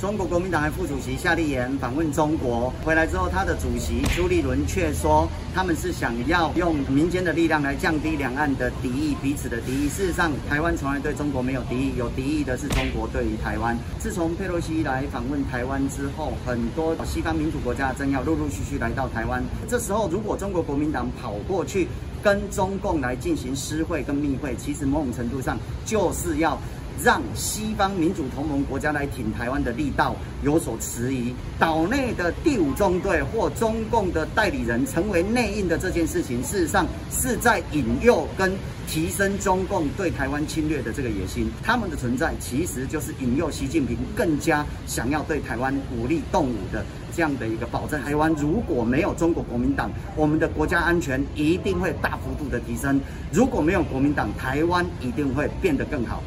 中国国民党的副主席夏立言访问中国回来之后，他的主席朱立伦却说，他们是想要用民间的力量来降低两岸的敌意，彼此的敌意。事实上，台湾从来对中国没有敌意，有敌意的是中国对于台湾。自从佩洛西来访问台湾之后，很多西方民主国家的政要陆陆续续来到台湾。这时候，如果中国国民党跑过去跟中共来进行私会跟密会，其实某种程度上就是要。让西方民主同盟国家来挺台湾的力道有所迟疑，岛内的第五纵队或中共的代理人成为内应的这件事情，事实上是在引诱跟提升中共对台湾侵略的这个野心。他们的存在其实就是引诱习近平更加想要对台湾武力动武的这样的一个保证。台湾如果没有中国国民党，我们的国家安全一定会大幅度的提升；如果没有国民党，台湾一定会变得更好。